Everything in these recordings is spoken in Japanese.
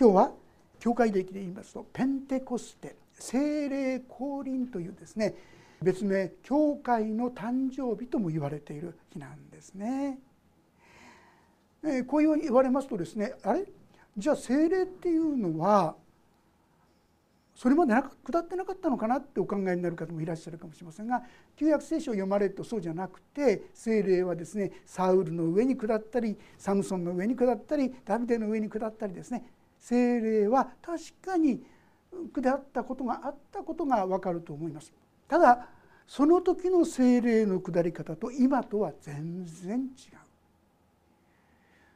今日は教会的で言いますとペンテコステ精霊降臨というですね別名教会の誕生日とも言われている日なんですね。えこういうように言われますとですねあれ？じゃあ精霊っていうのはそれまでな下ってなかったのかなってお考えになる方もいらっしゃるかもしれませんが旧約聖書を読まれるとそうじゃなくて精霊はですねサウルの上に下ったりサムソンの上に下ったりダビデの上に下ったりですね精霊は確かに下ったことがあったことが分かると思います。ただその時の精霊の下り方と今とは全然違う。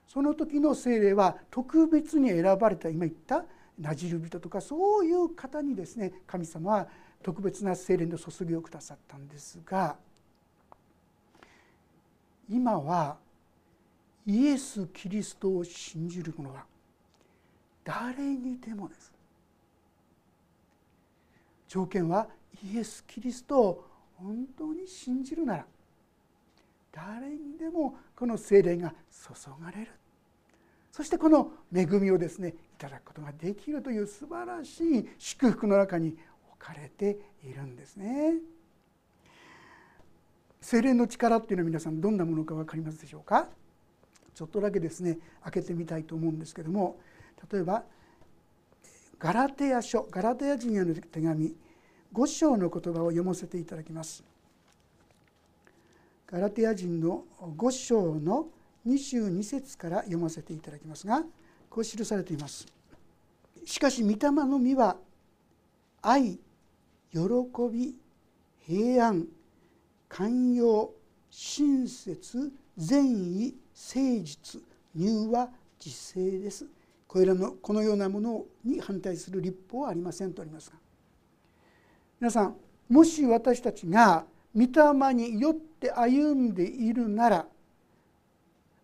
その時の精霊は特別に選ばれた今言ったなじる人とかそういう方にですね神様は特別な精霊の注ぎをくださったんですが今はイエス・キリストを信じる者は誰にでもです。条件はイエス・キリストを本当に信じるなら誰にでもこの精霊が注がれる。そしてこの恵みをですねいただくことができるという素晴らしい祝福の中に置かれているんですね。精霊の力っていうのは皆さんどんなものか分かりますでしょうか？ちょっとだけですね開けてみたいと思うんですけども例えばガラテヤ書ガラテヤ人への手紙5章の言葉を読ませていただきます。ガラテヤ人の5章の22節から読ませていただきますがこう記されています。しかし御霊の実は愛喜び平安寛容親切善意誠実柔和自制ですこれらのこのようなものに反対する立法はありませんとありますが皆さんもし私たちが御霊によって歩んでいるなら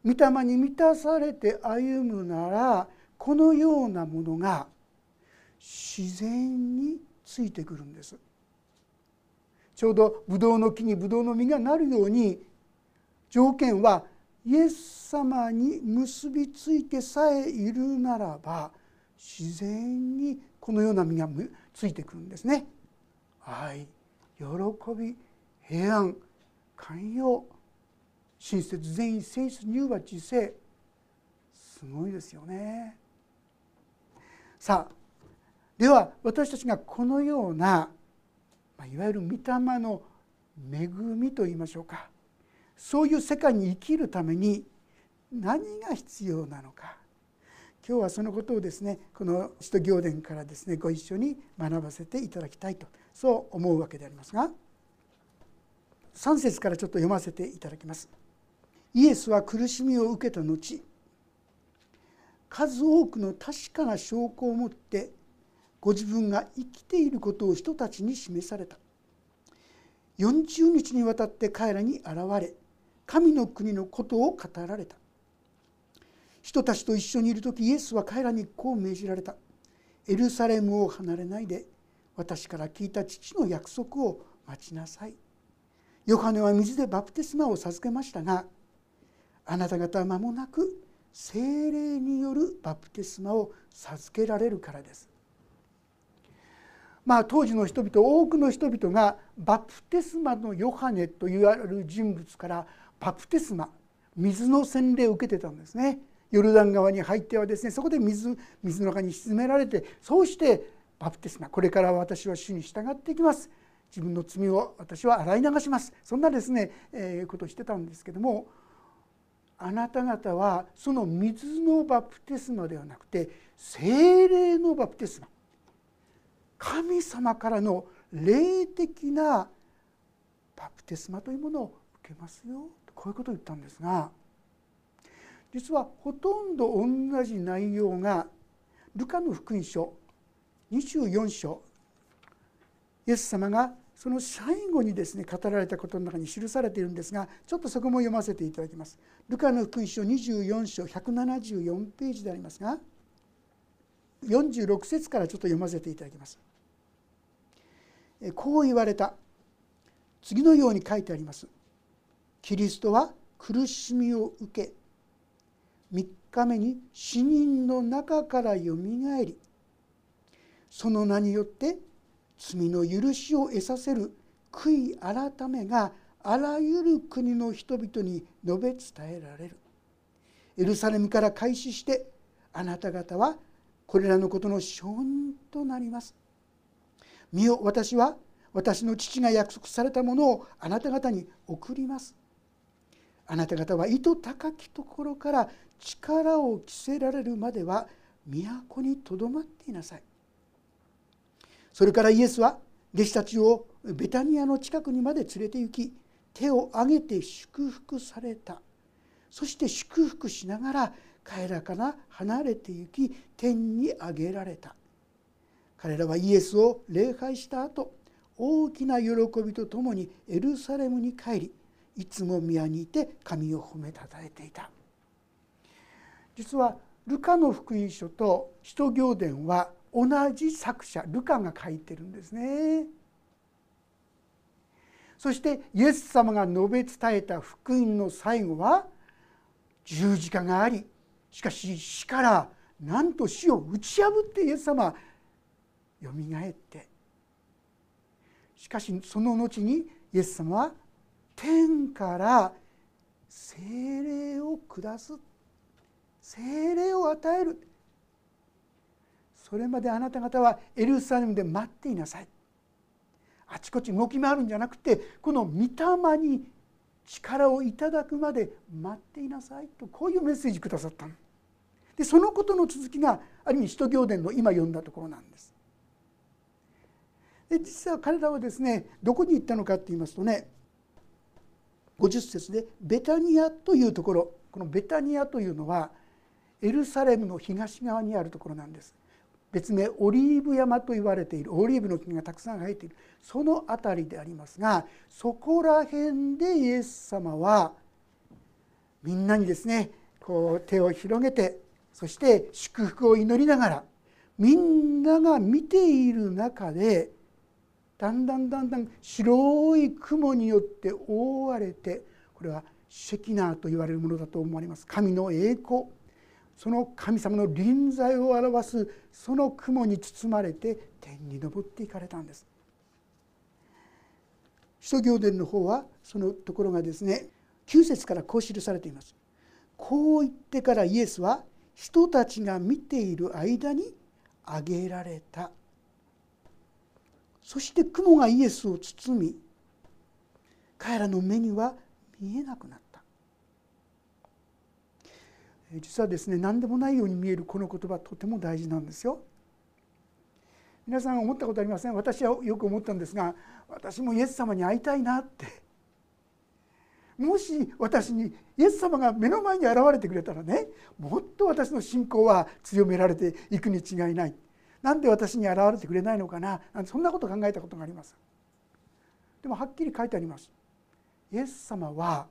御霊に満たされて歩むならこのようなものが自然についてくるんです。ちょうどブドウの木にブドウの実がなるように条件はイエス様に結びついてさえいるならば自然にこのような実がついてくるんですね。愛喜び平安寛容親切善意誠実柔和知性すごいですよね。さあでは私たちがこのような、まあ、いわゆる御霊の恵みといいましょうかそういう世界に生きるために何が必要なのか今日はそのことをですねこの使徒行伝からですねご一緒に学ばせていただきたいとそう思うわけでありますが3節からちょっと読ませていただきます。イエスは苦しみを受けた後数多くの確かな証拠を持ってご自分が生きていることを人たちに示された40日にわたって彼らに現れ神の国のことを語られた。人たちと一緒にいる時イエスは彼らにこう命じられた。エルサレムを離れないで私から聞いた父の約束を待ちなさい。ヨハネは水でバプテスマを授けましたがあなた方は間もなく精霊によるバプテスマを授けられるからです。まあ当時の人々多くの人々がバプテスマのヨハネと言われる人物からバプテスマ水の洗礼を受けてたんですね。ヨルダン川に入ってはですねそこで水水の中に沈められてそうしてバプテスマこれから私は主に従っていきます。自分の罪を私は洗い流します。そんなですね、えー、ことをしてたんですけどもあなた方はその水のバプテスマではなくて精霊のバプテスマ。神様からの霊的なバプテスマというものを受けますよ。こういうことを言ったんですが実はほとんど同じ内容がルカの福音書24章イエス様がその最後にですね語られたことの中に記されているんですがちょっとそこも読ませていただきます。ルカの福音書24章174ページでありますが46節からちょっと読ませていただきます。こう言われた次のように書いてあります。キリストは苦しみを受け3日目に死人の中からよみがえりその名によって罪の許しを得させる悔い改めがあらゆる国の人々に述べ伝えられる。エルサレムから開始してあなた方はこれらのことの証人となります。見よ私は私の父が約束されたものをあなた方に送ります。あなた方は糸高きところから力を着せられるまでは都にとどまっていなさい。それからイエスは弟子たちをベタニアの近くにまで連れて行き手を挙げて祝福された。そして祝福しながら彼らから離れて行き天に上げられた。彼らはイエスを礼拝した後大きな喜びとともにエルサレムに帰りいつも宮にいて神を褒めたたえていた実はルカの福音書と使徒行伝は同じ作者ルカが書いてるんですね。そしてイエス様が述べ伝えた福音の最後は十字架がありしかし死からなんと死を打ち破ってイエス様よみがえってしかしその後にイエス様は天から精霊を下す精霊を与えるそれまであなた方はエルサレムで待っていなさいあちこち動き回るんじゃなくてこの御霊に力をいただくまで待っていなさいとこういうメッセージくださったの。でそのことの続きがある意味使徒行伝の今読んだところなんです。で実は彼らはですねどこに行ったのかって言いますとね50節でベタニアというところ。このベタニアというのはエルサレムの東側にあるところなんです。別名オリーブ山と言われている。オリーブの木がたくさん生えている。その辺りでありますがそこら辺でイエス様はみんなにですねこう手を広げてそして祝福を祈りながらみんなが見ている中でだんだんだんだん白い雲によって覆われてこれはシェキナーと言われるものだと思われます神の栄光その神様の臨在を表すその雲に包まれて天に昇っていかれたんです。使徒行伝の方はそのところがですね9節からこう記されています。こう言ってからイエスは人たちが見ている間に挙げられたそして雲がイエスを包み彼らの目には見えなくなった。実はですね何でもないように見えるこの言葉とても大事なんですよ。皆さん思ったことありません？私はよく思ったんですが私もイエス様に会いたいなって。もし私にイエス様が目の前に現れてくれたらねもっと私の信仰は強められていくに違いない。なんで私に現れてくれないのかな？なんてそんなこと考えたことがあります。でもはっきり書いてあります。イエス様は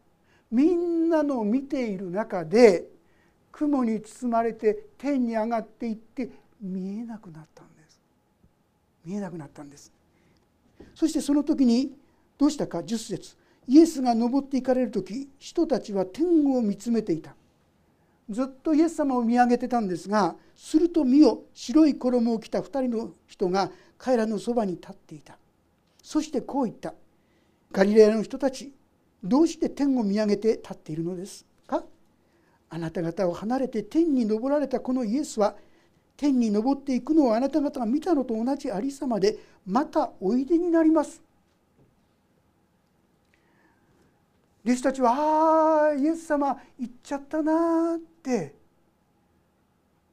みんなの見ている中で雲に包まれて天に上がっていって見えなくなったんです。見えなくなったんです。そしてその時にどうしたか？10節。イエスが登っていかれる時人たちは天を見つめていた。ずっとイエス様を見上げてたんですがすると見よ白い衣を着た2人の人が彼らのそばに立っていた。そしてこう言った「ガリレアの人たちどうして天を見上げて立っているのですか？あなた方を離れて天に昇られたこのイエスは天に昇っていくのをあなた方が見たのと同じありさまでまたおいでになります。弟子たちは「ああイエス様行っちゃったな」って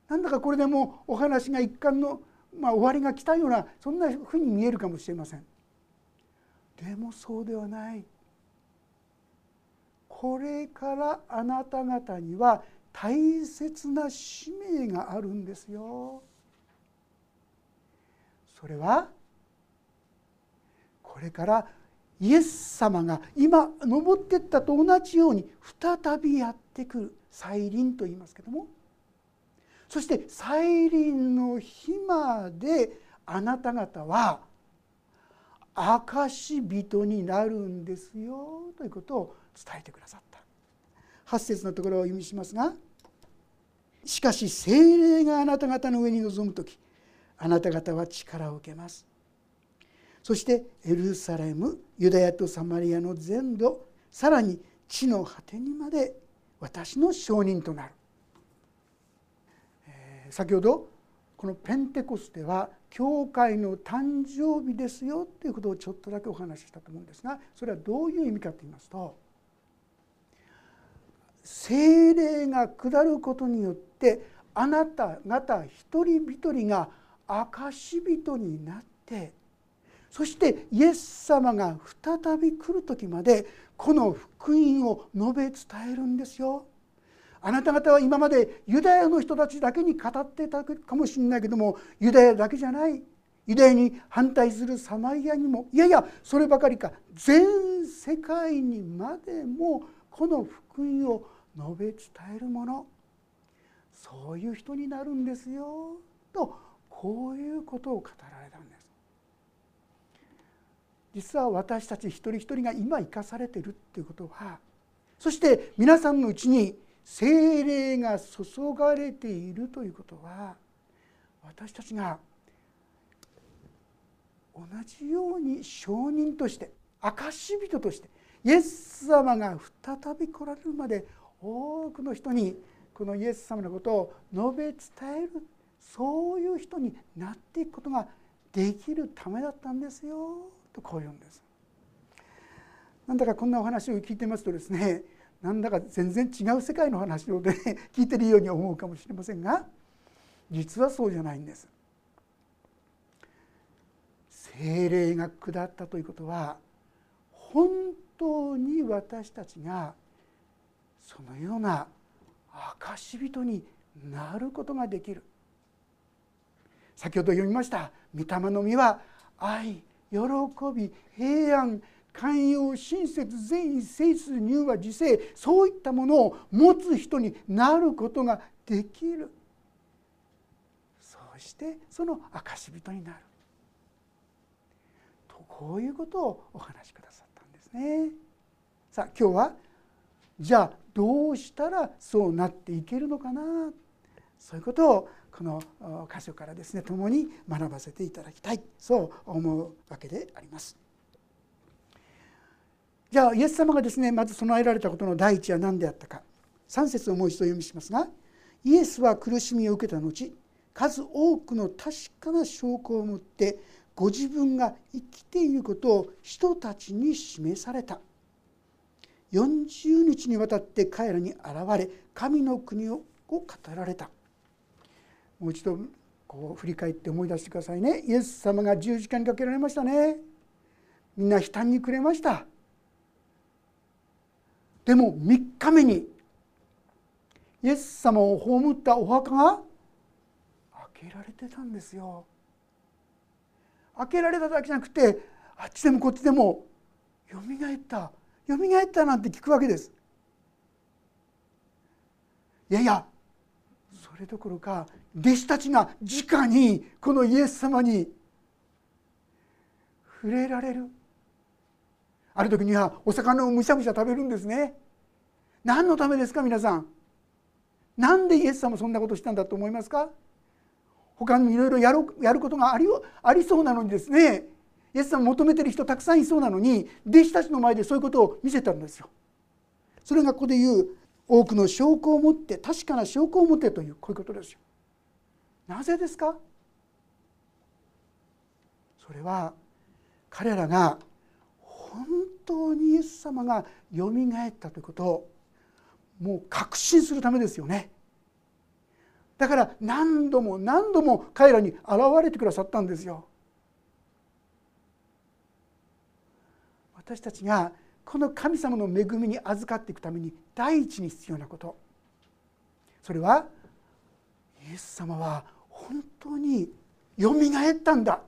なんだかこれでもうお話が一貫の、まあ、終わりが来たようなそんなふうに見えるかもしれません。でもそうではない。これからあなた方には大切な使命があるんですよ。それはこれからイエス様が今登ってったと同じように再びやってくる再臨と言いますけども。そして再臨の日まであなた方は証人になるんですよということを伝えてくださった。8節のところを意味しますがしかし精霊があなた方の上に臨む時あなた方は力を受けます。そしてエルサレムユダヤとサマリアの全土さらに地の果てにまで私の証人となる、えー、先ほどこのペンテコステは教会の誕生日ですよということをちょっとだけお話ししたと思うんですがそれはどういう意味かと言いますと精霊が下ることによってあなた方一人一人が証人になってそしてイエス様が再び来る時までこの福音を述べ伝えるんですよ。あなた方は今までユダヤの人たちだけに語ってたかもしれないけどもユダヤだけじゃないユダヤに反対するサマリアにもいやいやそればかりか全世界にまでもこの福音を述べ伝えるものそういう人になるんですよとこういうことを語られ。実は私たち一人一人が今生かされているっていうことはそして皆さんのうちに精霊が注がれているということは私たちが同じように証人として証人としてイエス様が再び来られるまで多くの人にこのイエス様のことを述べ伝えるそういう人になっていくことができるためだったんですよ。とこう言うんです。なんだかこんなお話を聞いてますとですねなんだか全然違う世界の話をで、ね、聞いてるように思うかもしれませんが実はそうじゃないんです。精霊が下ったということは本当に私たちがそのような証人になることができる先ほど読みました「御霊の実は愛喜び平安寛容親切善意誠実乳和自制そういったものを持つ人になることができる。そうしてその証人になる。とこういうことをお話しくださったんですね。さあ今日はじゃあどうしたらそうなっていけるのかなそういうことをこの箇所からですね共に学ばせていただきたいそう思うわけであります。じゃあイエス様がですねまず備えられたことの第一は何であったか3節をもう一度読みしますがイエスは苦しみを受けた後数多くの確かな証拠を持ってご自分が生きていることを人たちに示された。40日にわたって彼らに現れ神の国を語られたもう一度こう振り返って思い出してくださいね。イエス様が十字架にかけられましたね。みんな悲嘆にくれました。でも3日目にイエス様を葬ったお墓が開けられてたんですよ。開けられただけじゃなくてあっちでもこっちでもよみがえった。よみがえったなんて聞くわけです。いやいやそれどころか弟子たちが直にこのイエス様に触れられる。ある時にはお魚をむしゃむしゃ食べるんですね。何のためですか皆さん？なんでイエス様そんなことしたんだと思いますか？他にいろいろやるやることがありありそうなのにですね。イエス様求めてる人たくさんいそうなのに弟子たちの前でそういうことを見せたんですよ。それがここで言う多くの証拠を持って確かな証拠を持ってというこういうことですよ。なぜですか？それは彼らが本当にイエス様がよみがえったということをもう確信するためですよね。だから何度も何度も彼らに現れてくださったんですよ。私たちがこの神様の恵みに預かっていくために第一に必要なことそれはイエス様は本当によみがえったんだ。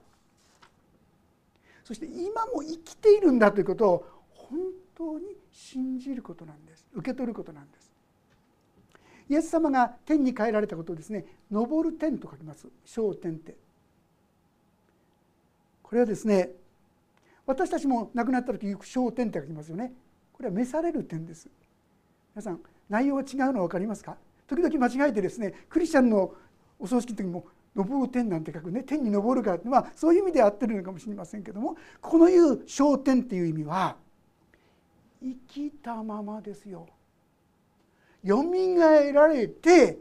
そして今も生きているんだということを本当に信じることなんです。受け取ることなんです。イエス様が天に帰られたことをですね「昇る天」と書きます「昇天」って。これはですね私たちも亡くなった時焦点って書きますよね。これは召される点です。皆さん内容が違うの分かりますか？時々間違えてですねクリスチャンのお葬式の時も「昇る天」なんて書くね天に昇るかまあそういう意味で合ってるのかもしれませんけどもこのいう「昇天」っていう意味は生きたままですよ。よみがえられて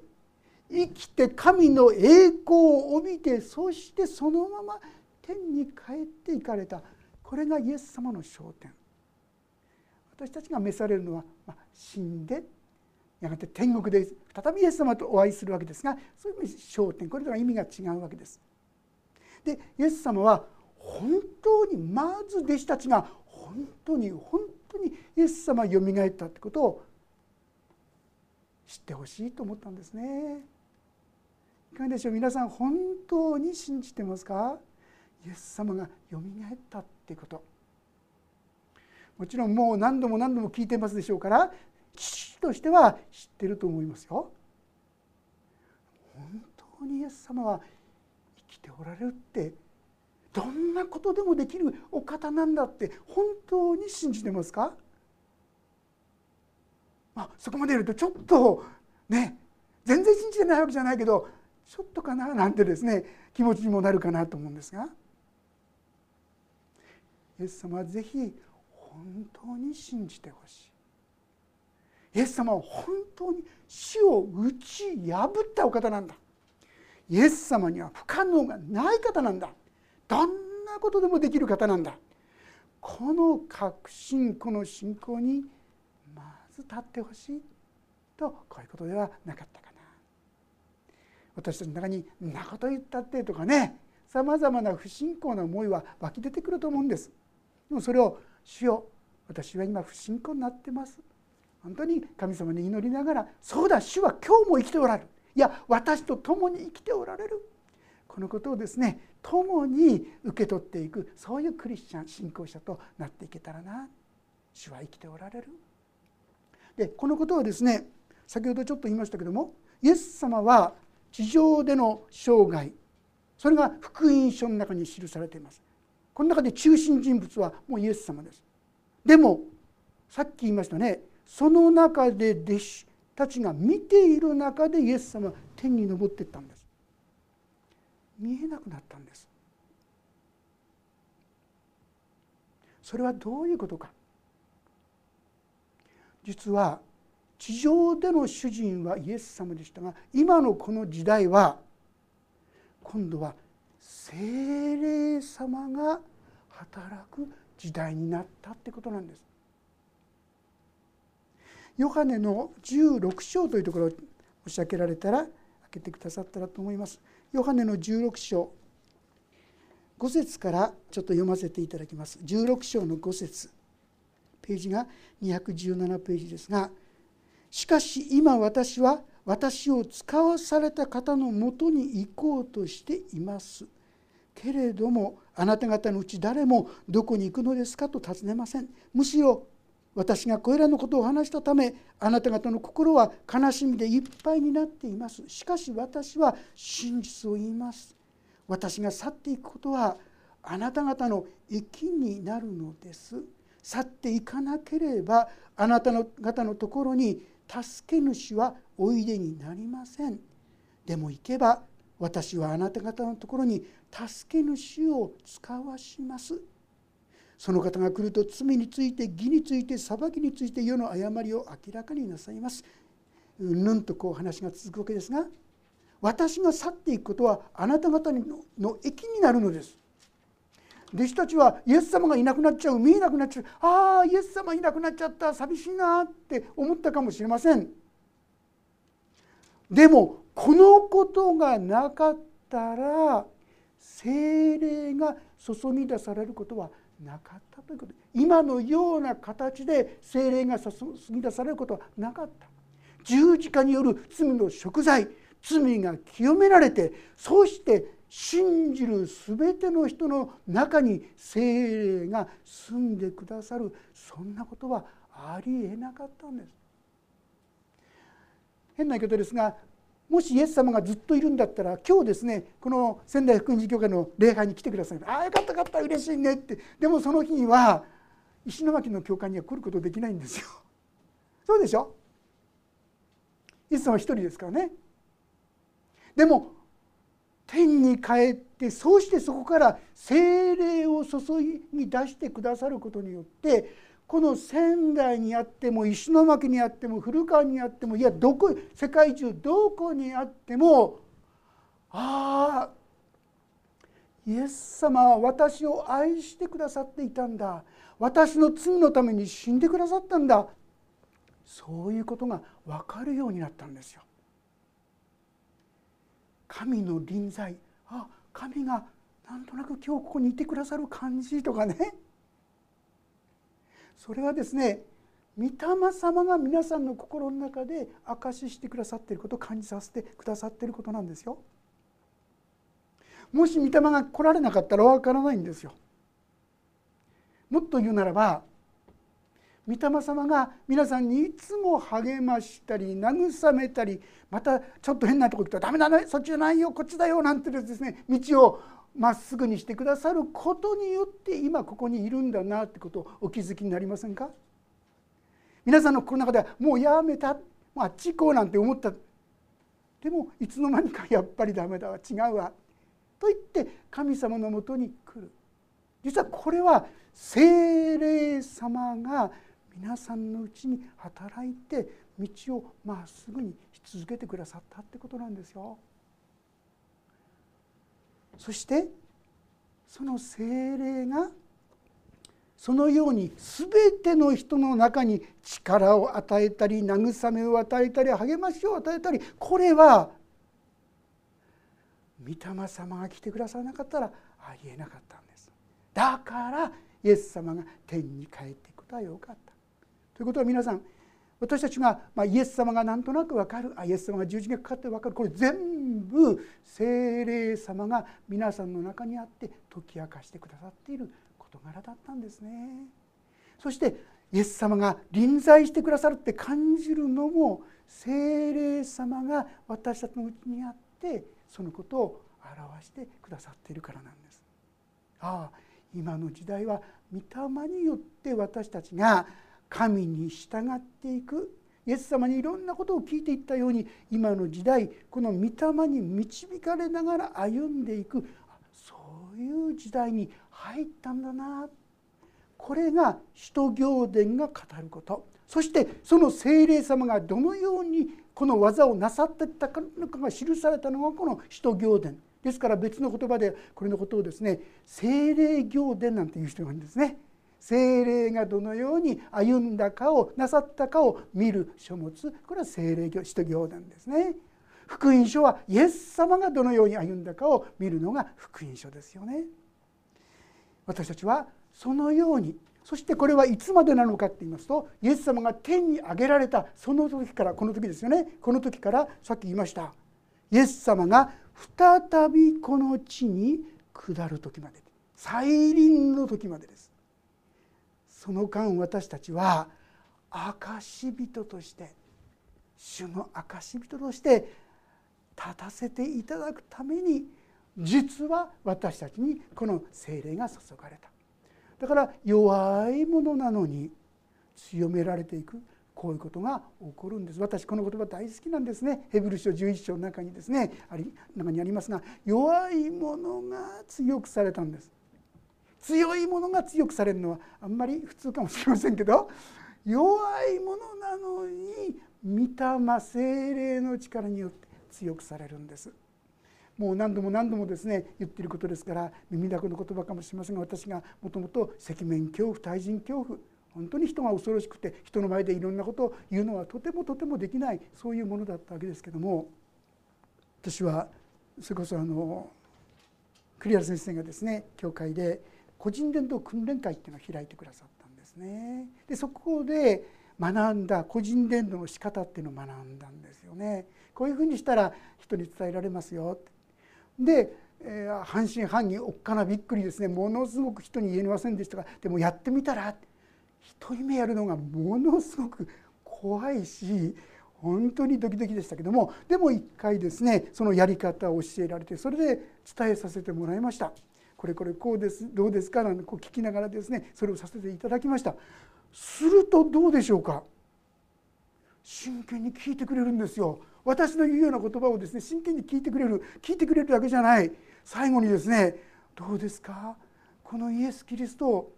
生きて神の栄光を帯びてそしてそのまま天に帰っていかれたこれがイエス様の焦点私たちが召されるのは、まあ、死んでやがて天国で再びイエス様とお会いするわけですがそういう意味焦点これとは意味が違うわけです。でイエス様は本当にまず弟子たちが本当に本当にイエス様がよみがえったってことを知ってほしいと思ったんですね。いかがでしょう？皆さん本当に信じてますか？イエス様がよみがえったってこともちろんもう何度も何度も聞いてますでしょうから父としては知ってると思いますよ。本当にイエス様は生きておられるってどんなことでもできるお方なんだって本当に信じてますか、まあ、そこまで言うとちょっとね全然信じてないわけじゃないけどちょっとかななんてですね気持ちにもなるかなと思うんですが。イエス様はぜひ本当に信じてほしい。イエス様は本当に死を打ち破ったお方なんだ。イエス様には不可能がない方なんだ。どんなことでもできる方なんだ。この確信この信仰にまず立ってほしい。とこういうことではなかったかな。私たちの中に「んなこと言ったって」とかね。さまざまな不信仰な思いは湧き出てくると思うんです。でもそれを主よ私は今不信仰になってます。本当に神様に祈りながらそうだ主は今日も生きておられる。いや私と共に生きておられる。このことをですね共に受け取っていくそういうクリスチャン信仰者となっていけたらな。主は生きておられる。でこのことはですね先ほどちょっと言いましたけどもイエス様は地上での生涯それが福音書の中に記されています。この中で中心人物はもうイエス様です。でもさっき言いましたねその中で弟子たちが見ている中でイエス様は天に昇っていったんです。見えなくなったんです。それはどういうことか。実は地上での主人はイエス様でしたが今のこの時代は今度は精霊様が働く時代になったってことなんです。ヨハネの16章というところを申し上げられたら開けてくださったらと思います。ヨハネの16章5節からちょっと読ませていただきます。16章の5節ページが217ページですが「しかし今私は私を使わされた方のもとに行こうとしています」けれどもあなた方のうち誰もどこに行くのですかと尋ねませんむしろ私がこれらのことを話したためあなた方の心は悲しみでいっぱいになっています。しかし私は真実を言います。私が去っていくことはあなた方の益になるのです。去っていかなければあなた方のところに助け主はおいでになりません。でも行けば私はあなた方のところに助け主を使わします。その方が来ると罪について義について裁きについて世の誤りを明らかになさいます。うんぬんとこう話が続くわけですが私が去っていくことはあなた方の益になるのです。弟子たちはイエス様がいなくなっちゃう見えなくなっちゃう。ああイエス様いなくなっちゃった。寂しいなって思ったかもしれません。でもこのことがなかったら精霊が注ぎ出されることはなかったということで今のような形で精霊が注ぎ出されることはなかった十字架による罪の贖罪罪が清められてそして信じる全ての人の中に精霊が住んでくださるそんなことはありえなかったんです。変な言い方ですがもしイエス様がずっといるんだったら今日ですねこの仙台福音寺教会の礼拝に来てください。ああよかったよかった嬉しいねって。でもその日には石巻の教会には来ることできないんですよ。そうでしょ？イエス様は一人ですからね。でも天に帰ってそうしてそこから精霊を注ぎ出してくださることによってこの仙台にあっても石巻にあっても古川にあってもいやどこ世界中どこにあってもああイエス様は私を愛してくださっていたんだ。私の罪のために死んでくださったんだ。そういうことが分かるようになったんですよ。神の臨在。あ神がなんとなく今日ここにいてくださる感じとかね。それはですね御霊様が皆さんの心の中で証ししてくださっていることを感じさせてくださっていることなんですよ。もし御霊が来られなかったらわからないんですよ。もっと言うならば御霊様が皆さんにいつも励ましたり慰めたりまたちょっと変なとこ行ったら「ダメだねそっちじゃないよこっちだよ」なんてですね道をまっすぐにしてくださることによって今ここにいるんだなってことをお気づきになりませんか？皆さんの心の中ではもうやめた、あっち行こうなんて思った。でもいつの間にかやっぱりダメだわ違うわ。と言って神様のもとに来る。実はこれは精霊様が皆さんのうちに働いて道をまっすぐにし続けてくださったってことなんですよ。そしてその精霊がそのように全ての人の中に力を与えたり慰めを与えたり励ましを与えたりこれは御霊様が来てくださらなかったらありえなかったんです。だからイエス様が天に帰っていくことはよかった。ということは皆さん私たちが、まあ、イエス様がなんとなく分かるあイエス様が十字架かかって分かるこれ全部精霊様が皆さんの中にあって解き明かしてくださっている事柄だったんですね。そしてイエス様が臨在してくださるって感じるのも精霊様が私たちのうちにあってそのことを表してくださっているからなんです。ああ今の時代は御霊によって私たちが神に従っていく。イエス様にいろんなことを聞いていったように今の時代この御霊に導かれながら歩んでいく。そういう時代に入ったんだな。これが使徒行伝が語ること。そしてその精霊様がどのようにこの技をなさっていったのかが記されたのがこの使徒行伝。ですから別の言葉でこれのことをですね精霊行伝なんていう人がいるんですね。精霊がどのように歩んだかをなさったかを見る書物これは精霊使徒行伝ですね。福音書はイエス様がどのように歩んだかを見るのが福音書ですよね。私たちはそのようにそしてこれはいつまでなのかって言いますとイエス様が天に上げられたその時からこの時ですよねこの時からさっき言いましたイエス様が再びこの地に下る時まで再臨の時までですその間私たちは証人として主の証人として立たせていただくために実は私たちにこの精霊が注がれた。だから弱いものなのに強められていくこういうことが起こるんです。私この言葉大好きなんですね。ヘブル書11章の中にですねあり中にありますが弱いものが強くされたんです。強いものが強くされるのはあんまり普通かもしれませんけど弱いものなのに御霊精霊の力によって強くされるんです。もう何度も何度もですね言ってることですから耳だこの言葉かもしれませんが私がもともと赤面恐怖対人恐怖本当に人が恐ろしくて人の前でいろんなことを言うのはとてもとてもできないそういうものだったわけですけども私はそれこそあの栗原先生がですね教会で個人伝道訓練会っていうのを開いてくださったんですね。でそこで学んだ個人伝道の仕方っていうのを学んだんですよね。こういうふうにしたら人に伝えられますよで、えー、半信半疑おっかなびっくりですねものすごく人に言えませんでしたがでもやってみたら一人目やるのがものすごく怖いし本当にドキドキでしたけどもでも一回ですねそのやり方を教えられてそれで伝えさせてもらいました。これこれこうですどうですか？なんてこう聞きながらですねそれをさせていただきました。するとどうでしょうか？真剣に聞いてくれるんですよ。私の言うような言葉をですね真剣に聞いてくれる聞いてくれるだけじゃない。最後にですね「どうですか？このイエス・キリストを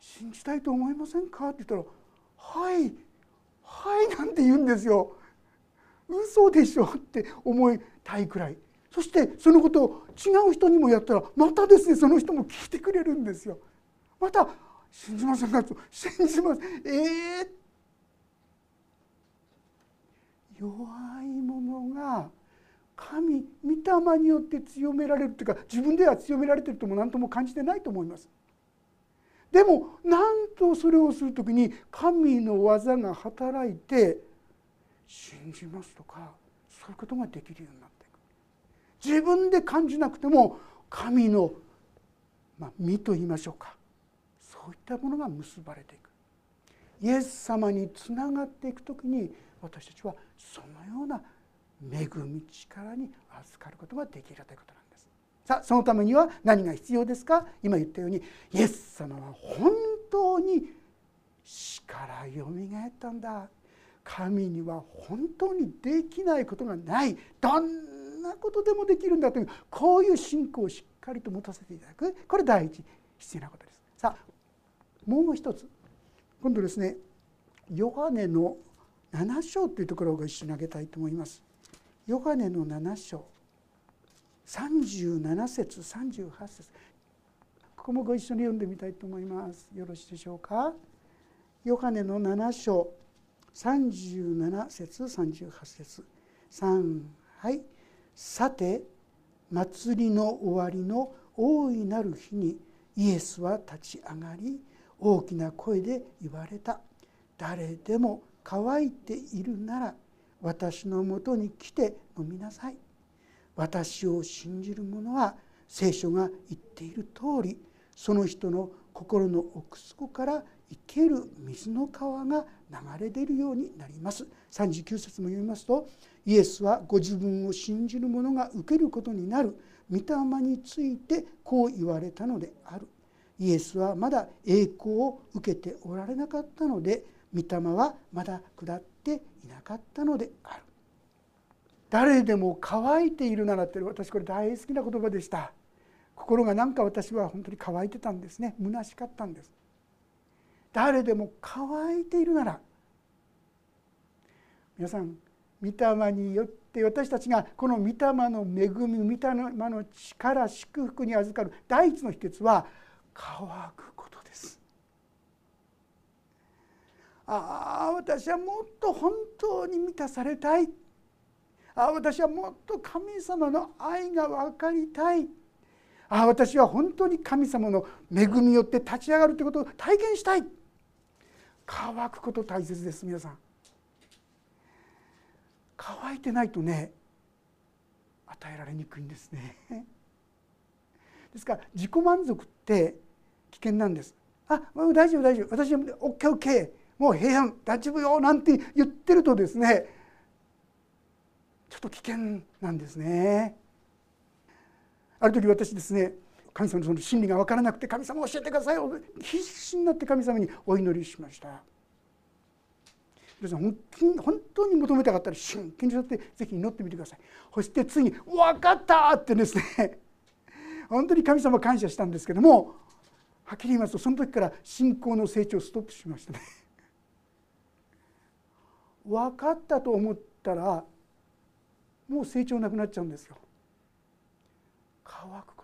信じたいと思いませんか?」って言ったら「はいはい」なんて言うんですよ。嘘でしょ？って思いたいくらい。そしてそのことを違う人にもやったらまたですねその人も聞いてくれるんですよ。また「信じませんか?」と「信じます」ええー、弱いものが神御霊によって強められるというか自分では強められてるとも何とも感じてないと思います。でもなんとそれをする時に神の技が働いて信じますとかそういうことができるようになっていく自分で感じなくても神の、まあ、身と言いましょうか。そういったものが結ばれていく。イエス様につながっていく時に私たちはそのような恵み力に預かることができるということなんです。さあそのためには何が必要ですか？今言ったようにイエス様は本当に死からよみがえったんだ。神には本当にできないことがない。どんなことでもできるんだというこういう信仰をしっかりと持たせていただくこれ第一必要なことです。さあもう一つ今度ですねヨハネの7章というところを一緒に挙げたいと思います。ヨハネの7章37節38節ここもご一緒に読んでみたいと思います。よろしいでしょうか。ヨハネの7章37節38節3はいさて祭りの終わりの大いなる日にイエスは立ち上がり大きな声で言われた。誰でも乾いているなら私のもとに来て飲みなさい。私を信じる者は聖書が言っている通りその人の心の奥底から生ける水の川が流れ出るようになります。39節も読みますとイエスはご自分を信じる者が受けることになる。御霊についてこう言われたのである。イエスはまだ栄光を受けておられなかったので御霊はまだ下っていなかったのである。誰でも乾いているならって私これ大好きな言葉でした。心がなんか私は本当に乾いてたんですね。虚しかったんです。誰でも乾いているなら皆さん御霊によって私たちがこの御霊の恵み御霊の力祝福に預かる第一の秘訣は乾くことです。ああ私はもっと本当に満たされたい。ああ私はもっと神様の愛が分かりたい。ああ私は本当に神様の恵みによって立ち上がるということを体験したい。乾くこと大切です皆さん。乾いてないとね与えられにくいんですね。ですから自己満足って危険なんです。あ大丈夫大丈夫。私は OKOK もう平安。大丈夫よなんて言ってるとですねちょっと危険なんですね。ある時私ですね神様のその真理が分からなくて神様教えてください必死になって神様にお祈りしました。皆さん本当に求めたかったら真剣になってぜひ祈ってみてください。そしてついに「分かった!」ってですね本当に神様感謝したんですけどもはっきり言いますとその時から信仰の成長ストップしましたね。分かったと思ったらもう成長なくなっちゃうんですよ。乾く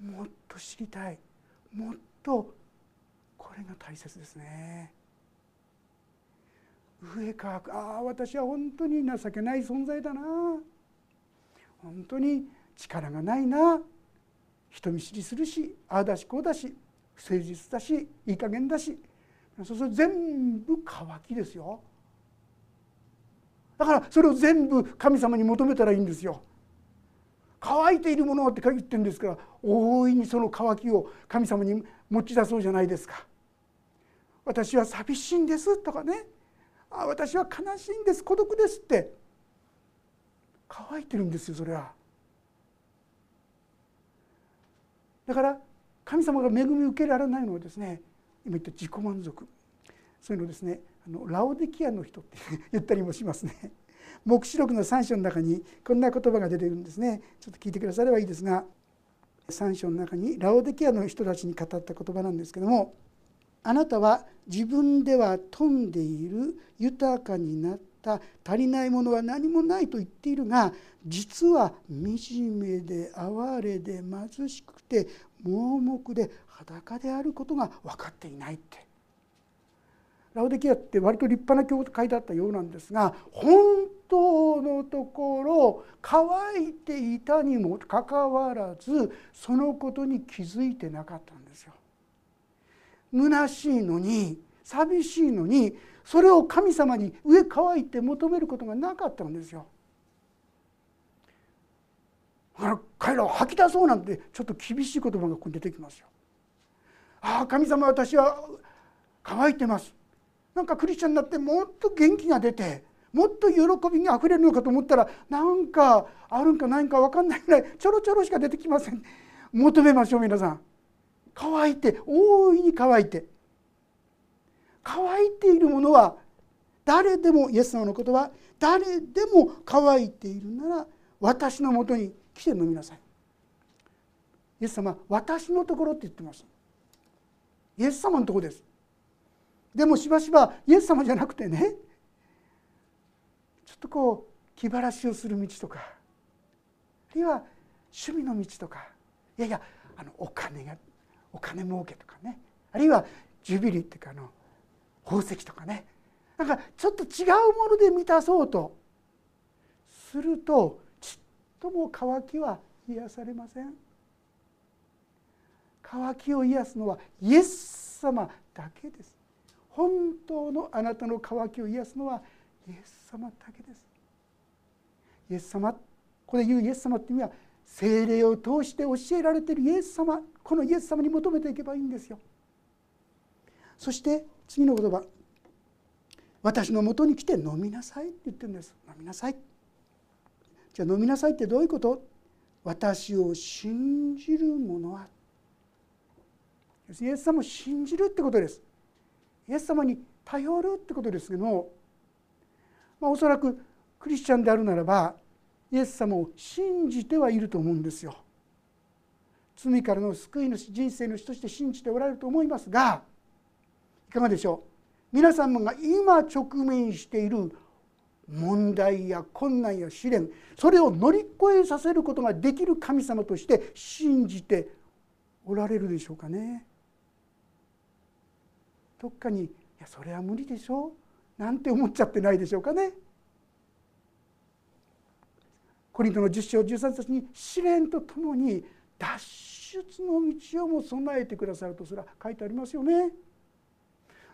もっと知りたい。もっとこれが大切ですね。上かああ私は本当に情けない存在だな。本当に力がないな。人見知りするしああだしこうだし不誠実だしいい加減だし。そうすると全部乾きですよ。だからそれを全部神様に求めたらいいんですよ。乾いているものって限ってるんですから大いにその渇きを神様に持ち出そうじゃないですか。私は寂しいんですとかねあ私は悲しいんです孤独ですって乾いてるんですよそれは。だから神様が恵みを受けられないのはですね今言った自己満足そういうのですねあのラオデキアの人って言ったりもしますね。黙示録の3章の中にこんな言葉が出てるんですね。ちょっと聞いてくださればいいですが3章の中にラオデキアの人たちに語った言葉なんですけども「あなたは自分では富んでいる豊かになった足りないものは何もないと言っているが実は惨めで哀れで貧しくて盲目で裸であることが分かっていない」って。ラオデキアって割と立派な教会だったようなんですが本当のところ乾いていたにもかかわらずそのことに気づいてなかったんですよ。虚しいのに寂しいのにそれを神様に上乾いて求めることがなかったんですよ。だから彼らを吐き出そうなんてちょっと厳しい言葉がここに出てきますよ。ああ神様私は乾いてますなんかクリスチャンになってもっと元気が出てもっと喜びにあふれるのかと思ったらなんかあるんかないんか分かんないぐらいちょろちょろしか出てきません。求めましょう皆さん。乾いて大いに乾いて。乾いているものは誰でもイエス様のことは誰でも乾いているなら私のもとに来て飲みなさい。イエス様私のところって言ってます。イエス様のとこです。でもしばしばイエス様じゃなくてねちょっとこう気晴らしをする道とかあるいは趣味の道とかいやいやあのお金がお金儲けとかねあるいはジュビリーっていうかあの宝石とかねなんかちょっと違うもので満たそうとするとちっとも渇きは癒されません。渇きを癒すのはイエス様だけです。本当のあなたの渇きを癒すのはイエス様だけです。イエス様ここで言うイエス様っていう意味は精霊を通して教えられているイエス様このイエス様に求めていけばいいんですよ。そして次の言葉。私のもとに来て飲みなさいって言ってるんです。飲みなさい。じゃあ飲みなさいってどういうこと？私を信じる者は。イエス様を信じるってことです。イエス様に頼るってことですけども、まあ、おそらくクリスチャンであるならばイエス様を信じてはいると思うんですよ。罪からの救い主人生の主として信じておられると思いますがいかがでしょう？皆様が今直面している問題や困難や試練それを乗り越えさせることができる神様として信じておられるでしょうかね。どっかに「いやそれは無理でしょ」なんて思っちゃってないでしょうかね。コリントの10章13節に試練とともに脱出の道をも備えてくださるとすら書いてありますよね。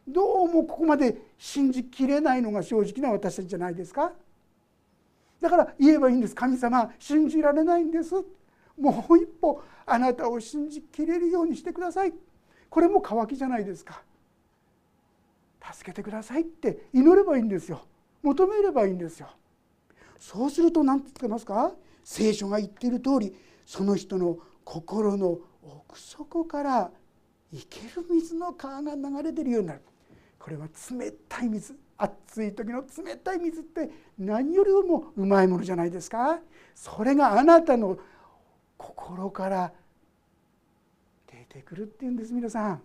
どうもここまで信じきれないのが正直な私たちじゃないですか。だから言えばいいんです神様信じられないんですもう一歩あなたを信じきれるようにしてくださいこれも渇きじゃないですか助けてくださいって祈ればいいんですよ。求めればいいんですよ。そうすると何て言ってますか？聖書が言っている通りその人の心の奥底から生ける水の川が流れてるようになる。これは冷たい水。暑い時の冷たい水って何よりもうまいものじゃないですか？それがあなたの心から出てくるっていうんです皆さん。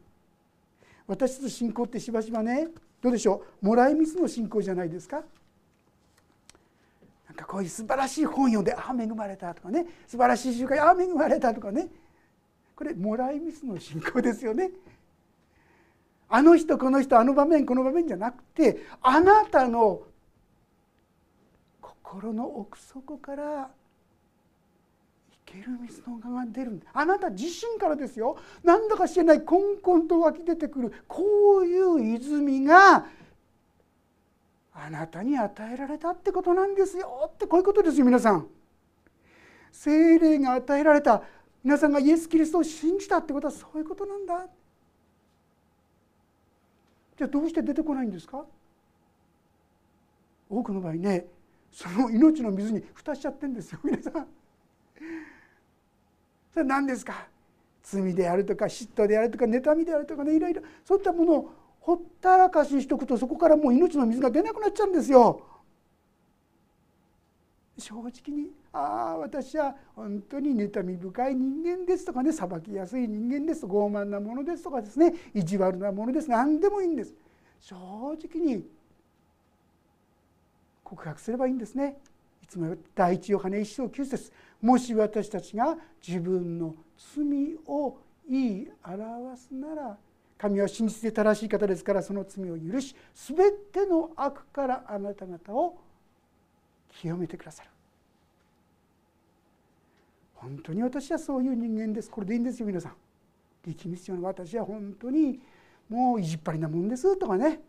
私の信仰ってしばしばねどうでしょう？もらい水の信仰じゃないですか？なんかこういう素晴らしい本読んでああ恵まれたとかね。素晴らしい習慣ああ恵まれたとかね。これもらい水の信仰ですよね。あの人この人あの場面この場面じゃなくてあなたの心の奥底からける水の川が出るあなた自身からですよ何だか知れないこんこんと湧き出てくるこういう泉があなたに与えられたってことなんですよってこういうことですよ皆さん。精霊が与えられた皆さんがイエス・キリストを信じたってことはそういうことなんだ。じゃあどうして出てこないんですか？多くの場合ねその命の水に蓋しちゃってんですよ皆さん。それは何ですか？罪であるとか嫉妬であるとか妬みであるとかねいろいろそういったものをほったらかしにしとくとそこからもう命の水が出なくなっちゃうんですよ。正直に「ああ私は本当に妬み深い人間です」とかね裁きやすい人間ですと傲慢なものですとかですね意地悪なものです何でもいいんです。正直に告白すればいいんですね。いつも第一ヨハネ一章九節もし私たちが自分の罪を言い表すなら神は真実で正しい方ですからその罪を許し全ての悪からあなた方を清めてくださる。本当に私はそういう人間です。これでいいんですよ皆さん力み必要な私は本当にもう意地っ張りなもんですとかね。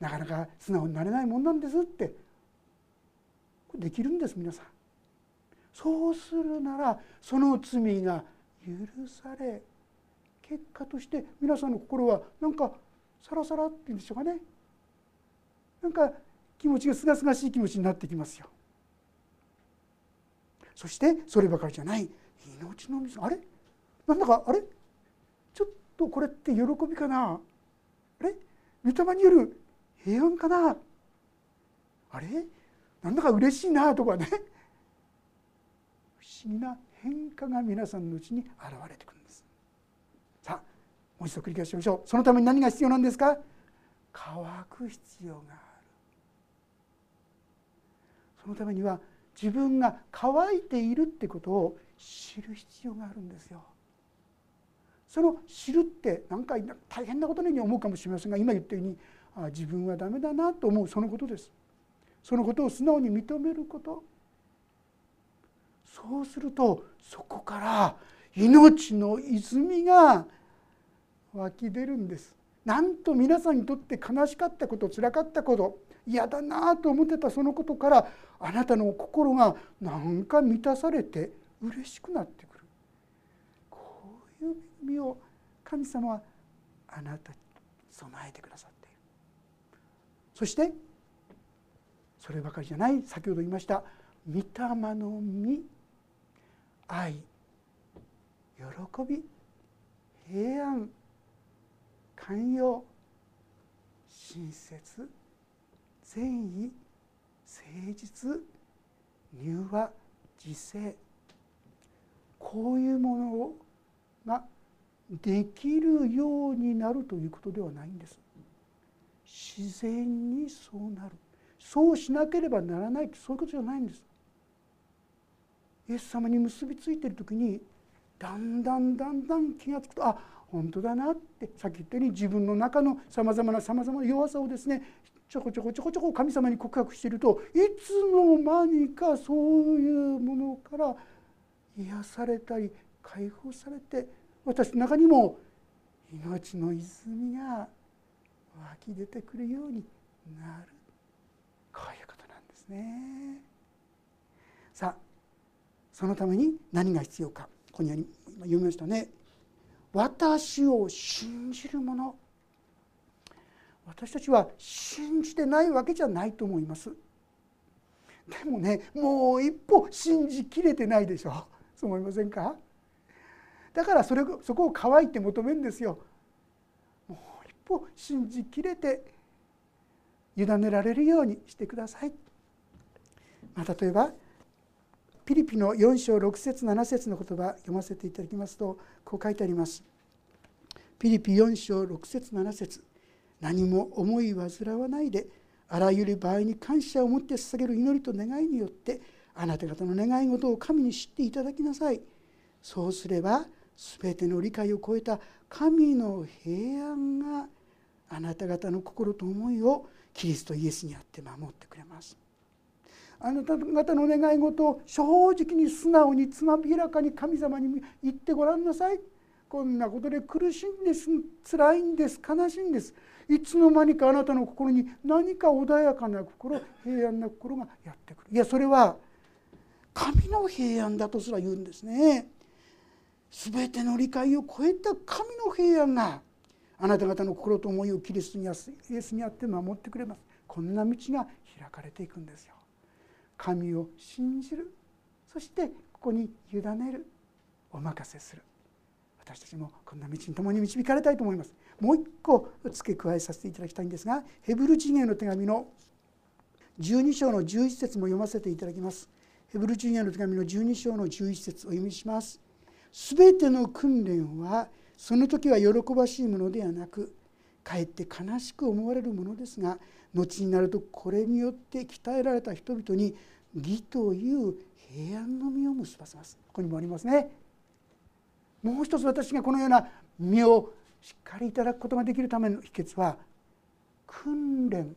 なかなか素直になれないもんなんですって。これできるんです皆さん。そうするならその罪が許され結果として皆さんの心はなんかサラサラっていうんでしょうかね。なんか気持ちがすがすがしい気持ちになってきますよ。そしてそればかりじゃない命の水あれ？なんだかあれ？ちょっとこれって喜びかな？あれ？御霊による平安かな？あれ？なんだか嬉しいなとかね。思議な変化が皆さんのうちに現れてくるんです。さあもう一度繰り返しましょう。そのために何が必要なんですか？乾く必要がある。そのためには自分が乾いているってことを知る必要があるんですよ。その知るって何か大変なことのように思うかもしれませんが今言ったようにあ自分はダメだなと思うそのことです。そのことを素直に認めること。そうするとそこから命の泉が湧き出るんです。なんと皆さんにとって悲しかったことつらかったこと嫌だなと思ってたそのことからあなたの心がなんか満たされて嬉しくなってくる。こういう恵みを神様はあなたに備えてくださっている。そしてそればかりじゃない先ほど言いました御霊の実。愛喜び平安寛容親切善意誠実柔和自制。こういうものをができるようになるということではないんです。自然にそうなる。そうしなければならない。そういうことじゃないんです。イエス様に結びついている時にだんだんだんだん気が付くとあ本当だなってさっき言ったように自分の中のさまざまなさまざまな弱さをですねちょこちょこちょこちょこ神様に告白しているといつの間にかそういうものから癒されたり解放されて私の中にも命の泉が湧き出てくるようになるこういうことなんですね。さあそのために何が必要か。ここに読みましたね。私を信じる者。私たちは信じてないわけじゃないと思います。でもねもう一歩信じきれてないでしょ。そう思いませんか？だからそれそこを乾いて求めるんですよ。もう一歩信じきれて委ねられるようにしてください、まあ、例えばピリピの4章6節7節の言葉読ませていただきますとこう書いてあります。ピリピ4章6節7節何も思い煩わないであらゆる場合に感謝を持って捧げる祈りと願いによってあなた方の願い事を神に知っていただきなさいそうすれば全ての理解を超えた神の平安があなた方の心と思いをキリストイエスにあって守ってくれますあなた方の願い事を正直に素直につまびらかに神様に言ってごらんなさい。こんなことで苦しいんです。辛いんです。悲しいんです。いつの間にかあなたの心に何か穏やかな心平安な心がやってくる。いやそれは神の平安だとすら言うんですね。全ての理解を超えた神の平安があなた方の心と思いをキリストにイエスにあって守ってくれます。こんな道が開かれていくんですよ。神を信じる。そしてここに委ねる。お任せする。私たちもこんな道に共に導かれたいと思います。もう一個付け加えさせていただきたいんですがヘブル人への手紙の12章の11節も読ませていただきます。ヘブル人への手紙の12章の11節お読みします。すべての訓練はその時は喜ばしいものではなくかえって悲しく思われるものですが後になるとこれによって鍛えられた人々に義という平安の実を結ばせます。ここにもありますね。もう一つ私がこのような実をしっかりいただくことができるための秘訣は訓練。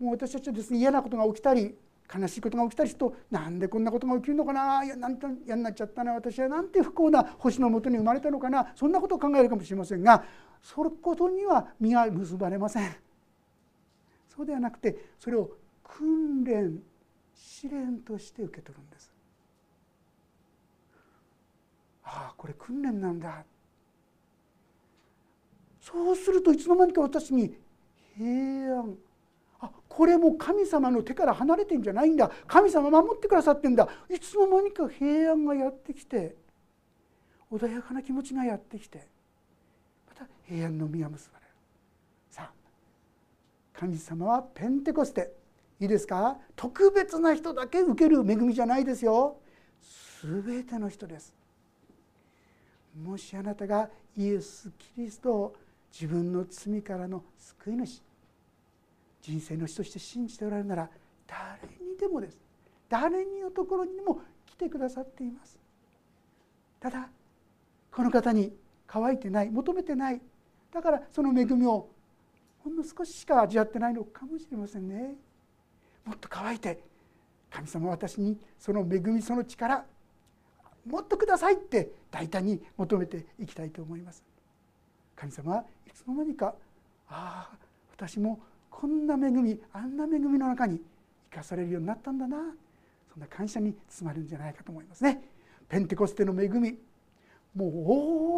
もう私たちはですね嫌なことが起きたり悲しいことが起きたりするとなんでこんなことが起きるのかないやなんて嫌になっちゃったな私はなんて不幸な星のもとに生まれたのかなそんなことを考えるかもしれませんがそのことには実が結ばれません。そうではなくてそれを訓練試練として受け取るんです。ああこれ訓練なんだ。そうするといつの間にか私に平安。あこれも神様の手から離れてんじゃないんだ。神様守ってくださってんだ。いつの間にか平安がやってきて穏やかな気持ちがやってきて。平安の実が結ばれる。さあ神様はペンテコステ。いいですか？特別な人だけ受ける恵みじゃないですよ。全ての人です。もしあなたがイエス・キリストを自分の罪からの救い主人生の死として信じておられるなら誰にでもです。誰にのところにも来てくださっています。ただこの方に乾いてない求めてないだからその恵みをほんの少ししか味わってないのかもしれませんねもっと乾いて神様私にその恵みその力もっとくださいって大胆に求めていきたいと思います神様はいつの間にかああ私もこんな恵みあんな恵みの中に生かされるようになったんだなそんな感謝に包まれるんじゃないかと思いますね。ペンテコステの恵みもう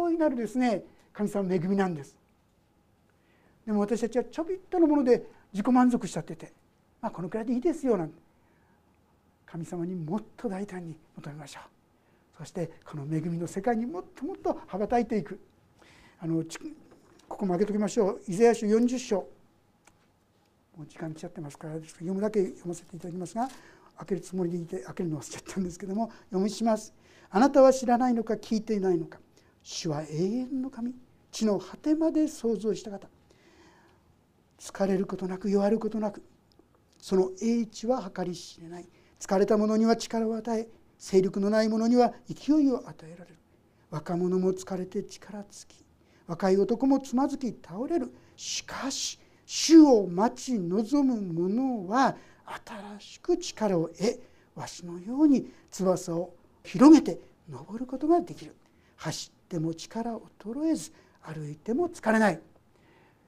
大いなるですね神様の恵みなんです。でも私たちはちょびっとのもので自己満足しちゃってて、まあ、このくらいでいいですよなんて。神様にもっと大胆に求めましょう。そしてこの恵みの世界にもっともっと羽ばたいていく。あのここも開けときましょう。イザヤ書40章。もう時間来ちゃってますから読むだけ読ませていただきますが開けるつもりでいて開けるの忘れちゃったんですけども読みします。あなたは知らないのか聞いていないのか。主は永遠の神。地の果てまで創造した方。疲れることなく弱ることなくその英知は計り知れない。疲れた者には力を与え勢力のない者には勢いを与えられる。若者も疲れて力尽き若い男もつまずき倒れる。しかし主を待ち望む者は新しく力を得わしのように翼を広げて登ることができる。走っても力衰えず歩いても疲れない。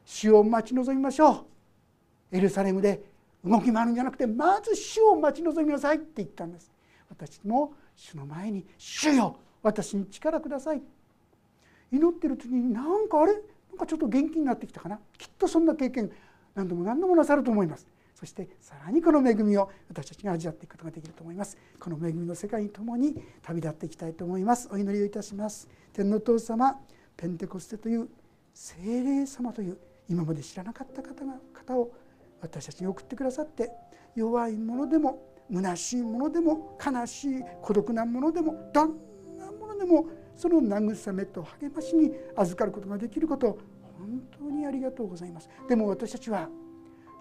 主を待ち望みましょう。エルサレムで動き回るんじゃなくてまず主を待ち望みなさいって言ったんです。私も主の前に「主よ私に力ください」祈ってる時になんかあれ？なんかちょっと元気になってきたかな？きっとそんな経験何度も何度もなさると思います。そしてさらにこの恵みを私たちが味わっていくことができると思います。この恵みの世界に共に旅立っていきたいと思います。お祈りをいたします。天皇父様ペンテコステという精霊様という今まで知らなかった方が方を私たちに送ってくださって弱いものでも虚しいものでも悲しい孤独なものでもどんなものでもその慰めと励ましに預かることができること本当にありがとうございます。でも私たちは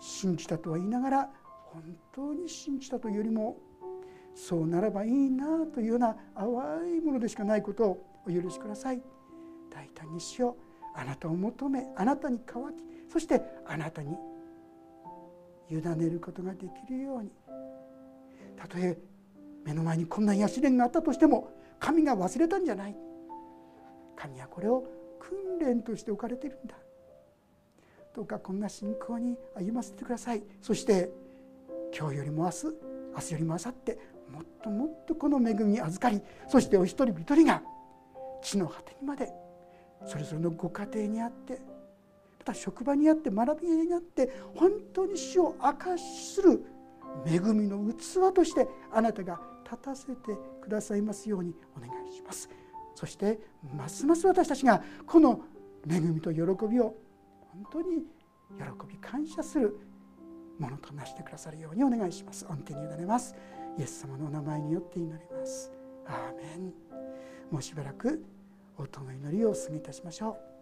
信じたとは言いながら本当に信じたというよりもそうならばいいなというような淡いものでしかないことをお許しください。大胆にしよう。あなたを求めあなたに乾きそしてあなたに委ねることができるように。たとえ目の前にこんな癒し練があったとしても神が忘れたんじゃない。神はこれを訓練として置かれているんだ。どうかこんな信仰に歩ませてください。そして今日よりも明日明日よりも明後日もっともっとこの恵みに預かりそしてお一人一人が地の果てにまでそれぞれのご家庭にあってまた職場にあって学びにあって本当に死を明かしする恵みの器としてあなたが立たせてくださいますようにお願いします。そしてますます私たちがこの恵みと喜びを本当に喜び感謝するものとなしてくださるようにお願いします。御手に委ねます。イエス様のお名前によって祈ります。アーメン。もうしばらく音の祈りをお過ぎいたしましょう。